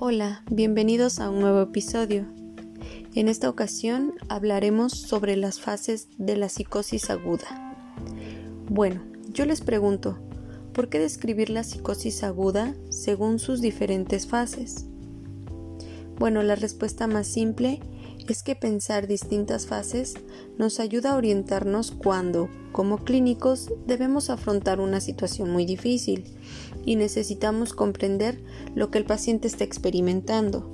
Hola, bienvenidos a un nuevo episodio. En esta ocasión hablaremos sobre las fases de la psicosis aguda. Bueno, yo les pregunto, ¿por qué describir la psicosis aguda según sus diferentes fases? Bueno, la respuesta más simple es que pensar distintas fases nos ayuda a orientarnos cuando, como clínicos, debemos afrontar una situación muy difícil y necesitamos comprender lo que el paciente está experimentando.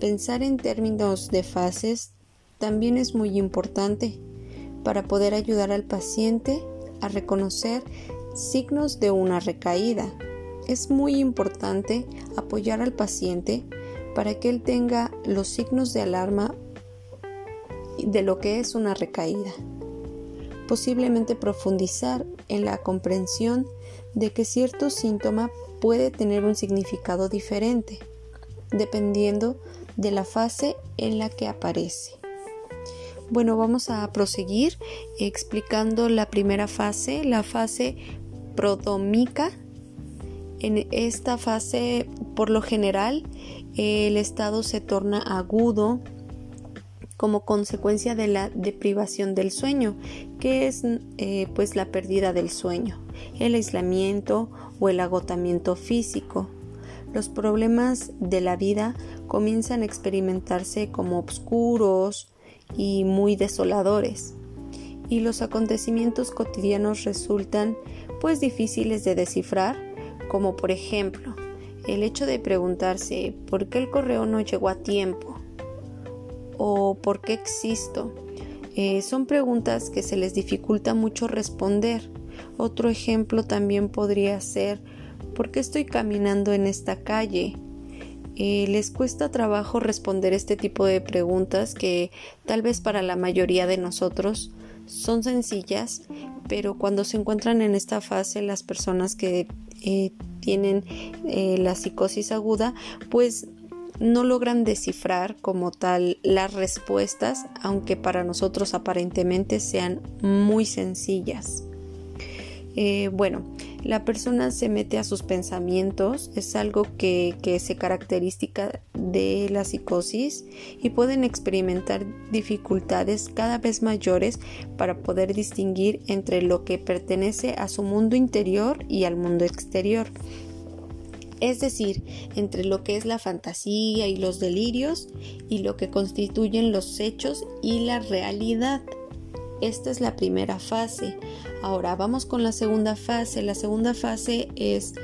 Pensar en términos de fases también es muy importante para poder ayudar al paciente a reconocer signos de una recaída. Es muy importante apoyar al paciente para que él tenga los signos de alarma de lo que es una recaída. Posiblemente profundizar en la comprensión de que cierto síntoma puede tener un significado diferente, dependiendo de la fase en la que aparece. Bueno, vamos a proseguir explicando la primera fase, la fase prodómica. En esta fase, por lo general, el estado se torna agudo, como consecuencia de la deprivación del sueño, que es eh, pues la pérdida del sueño, el aislamiento o el agotamiento físico. Los problemas de la vida comienzan a experimentarse como oscuros y muy desoladores, y los acontecimientos cotidianos resultan pues difíciles de descifrar, como por ejemplo el hecho de preguntarse por qué el correo no llegó a tiempo o por qué existo. Eh, son preguntas que se les dificulta mucho responder. Otro ejemplo también podría ser ¿por qué estoy caminando en esta calle? Eh, les cuesta trabajo responder este tipo de preguntas que tal vez para la mayoría de nosotros son sencillas, pero cuando se encuentran en esta fase las personas que eh, tienen la psicosis aguda, pues no logran descifrar como tal las respuestas, aunque para nosotros aparentemente sean muy sencillas. Eh, bueno, la persona se mete a sus pensamientos, es algo que, que es característica de la psicosis y pueden experimentar dificultades cada vez mayores para poder distinguir entre lo que pertenece a su mundo interior y al mundo exterior es decir, entre lo que es la fantasía y los delirios y lo que constituyen los hechos y la realidad. Esta es la primera fase. Ahora vamos con la segunda fase. La segunda fase es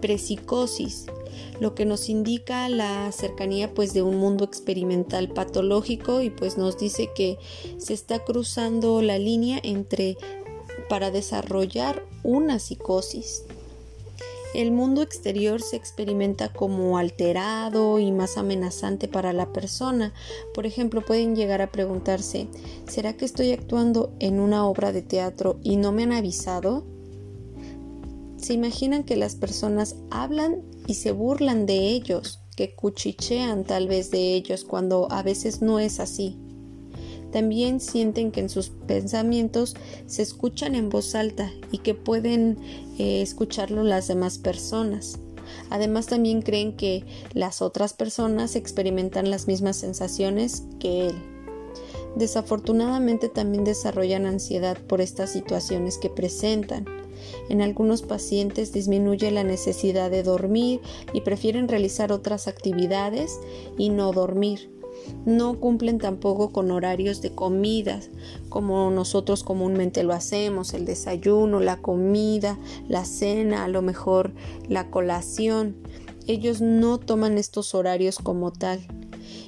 prepsicosis, lo que nos indica la cercanía pues de un mundo experimental patológico y pues nos dice que se está cruzando la línea entre para desarrollar una psicosis. El mundo exterior se experimenta como alterado y más amenazante para la persona. Por ejemplo, pueden llegar a preguntarse, ¿será que estoy actuando en una obra de teatro y no me han avisado? ¿Se imaginan que las personas hablan y se burlan de ellos, que cuchichean tal vez de ellos cuando a veces no es así? También sienten que en sus pensamientos se escuchan en voz alta y que pueden eh, escucharlo las demás personas. Además también creen que las otras personas experimentan las mismas sensaciones que él. Desafortunadamente también desarrollan ansiedad por estas situaciones que presentan. En algunos pacientes disminuye la necesidad de dormir y prefieren realizar otras actividades y no dormir no cumplen tampoco con horarios de comidas como nosotros comúnmente lo hacemos, el desayuno, la comida, la cena, a lo mejor la colación. Ellos no toman estos horarios como tal.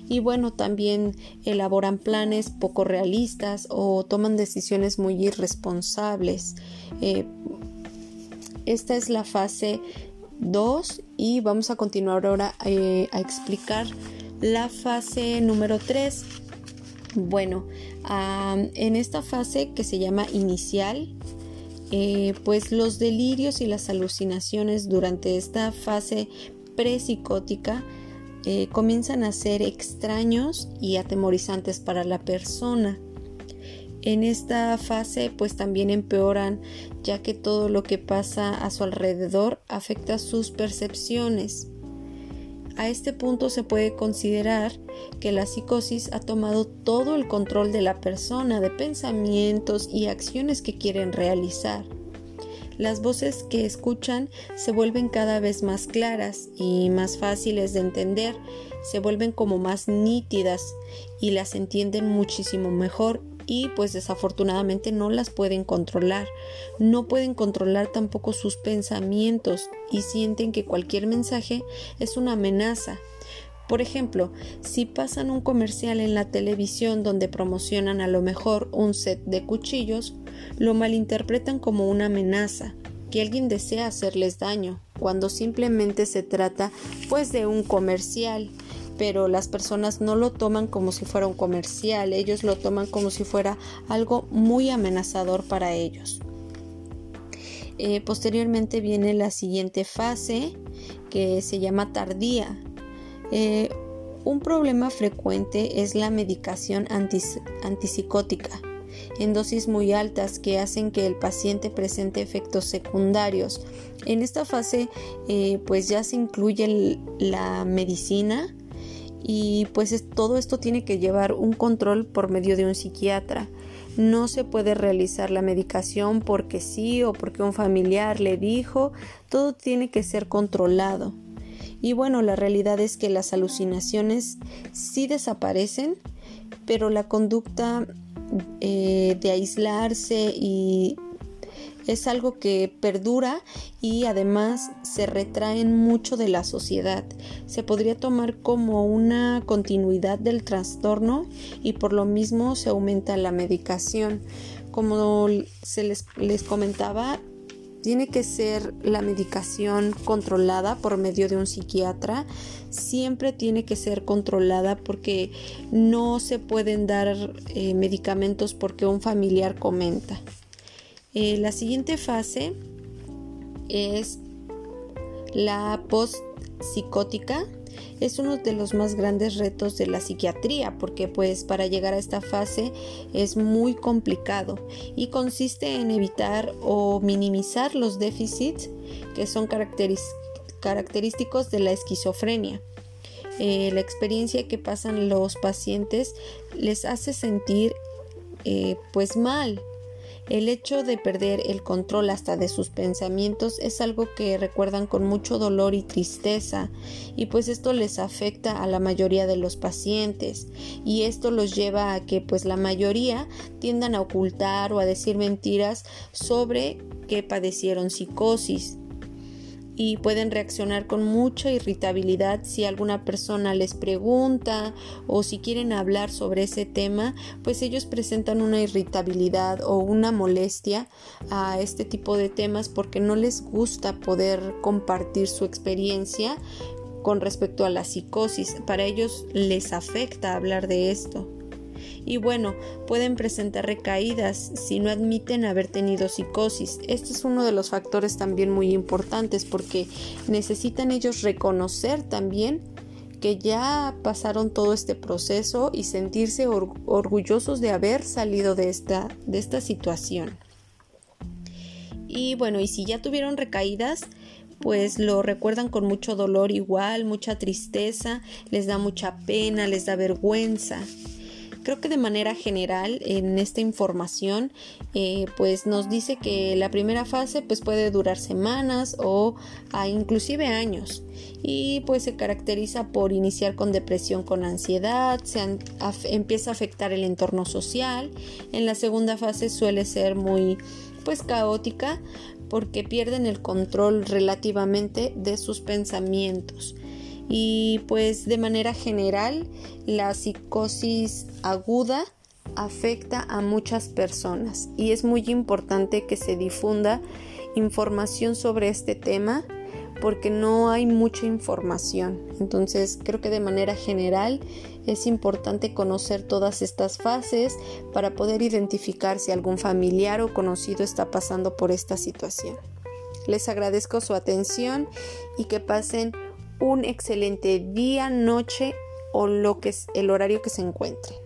Y bueno, también elaboran planes poco realistas o toman decisiones muy irresponsables. Eh, esta es la fase 2 y vamos a continuar ahora eh, a explicar la fase número 3. Bueno, en esta fase que se llama inicial, eh, pues los delirios y las alucinaciones durante esta fase prepsicótica eh, comienzan a ser extraños y atemorizantes para la persona. En esta fase pues también empeoran ya que todo lo que pasa a su alrededor afecta sus percepciones A este punto se puede considerar que la psicosis ha tomado todo el control de la persona, de pensamientos y acciones que quieren realizar. Las voces que escuchan se vuelven cada vez más claras y más fáciles de entender, se vuelven como más nítidas y las entienden muchísimo mejor y pues desafortunadamente no las pueden controlar. No pueden controlar tampoco sus pensamientos y sienten que cualquier mensaje es una amenaza. Por ejemplo, si pasan un comercial en la televisión donde promocionan a lo mejor un set de cuchillos, lo malinterpretan como una amenaza, que alguien desea hacerles daño, cuando simplemente se trata pues de un comercial pero las personas no lo toman como si fuera un comercial, ellos lo toman como si fuera algo muy amenazador para ellos. Eh, posteriormente viene la siguiente fase que se llama tardía. Eh, un problema frecuente es la medicación antipsicótica en dosis muy altas que hacen que el paciente presente efectos secundarios. En esta fase eh, pues ya se incluye la medicina, y pues todo esto tiene que llevar un control por medio de un psiquiatra. No se puede realizar la medicación porque sí o porque un familiar le dijo, todo tiene que ser controlado. Y bueno, la realidad es que las alucinaciones sí desaparecen, pero la conducta eh, de aislarse y es algo que perdura y además se retraen mucho de la sociedad. Se podría tomar como una continuidad del trastorno y por lo mismo se aumenta la medicación. Como se les, les comentaba, tiene que ser la medicación controlada por medio de un psiquiatra. Siempre tiene que ser controlada porque no se pueden dar eh, medicamentos porque un familiar comenta. Eh, la siguiente fase es la post-psicótica. Es uno de los más grandes retos de la psiquiatría porque pues para llegar a esta fase es muy complicado y consiste en evitar o minimizar los déficits que son característicos de la esquizofrenia. Eh, la experiencia que pasan los pacientes les hace sentir eh, pues mal el hecho de perder el control hasta de sus pensamientos es algo que recuerdan con mucho dolor y tristeza y pues esto les afecta a la mayoría de los pacientes y esto los lleva a que pues la mayoría tiendan a ocultar o a decir mentiras sobre que padecieron psicosis y pueden reaccionar con mucha irritabilidad si alguna persona les pregunta o si quieren hablar sobre ese tema, pues ellos presentan una irritabilidad o una molestia a este tipo de temas porque no les gusta poder compartir su experiencia con respecto a la psicosis. Para ellos les afecta hablar de esto y bueno, pueden presentar recaídas si no admiten haber tenido psicosis. Este es uno de los factores también muy importantes porque necesitan ellos reconocer también que ya pasaron todo este proceso y sentirse orgullosos de haber salido de esta, de esta situación. Y bueno, y si ya tuvieron recaídas, pues lo recuerdan con mucho dolor igual, mucha tristeza, les da mucha pena, les da vergüenza. Creo que de manera general en esta información eh, pues nos dice que la primera fase pues puede durar semanas o inclusive años. Y pues se caracteriza por iniciar con depresión con ansiedad, se empieza a afectar el entorno social, en la segunda fase suele ser muy pues caótica porque pierden el control relativamente de sus pensamientos y pues de manera general la psicosis aguda afecta a muchas personas y es muy importante que se difunda información sobre este tema porque no hay mucha información. Entonces creo que de manera general es importante conocer todas estas fases para poder identificar si algún familiar o conocido está pasando por esta situación. Les agradezco su atención y que pasen un excelente día, noche o lo que es el horario que se encuentre.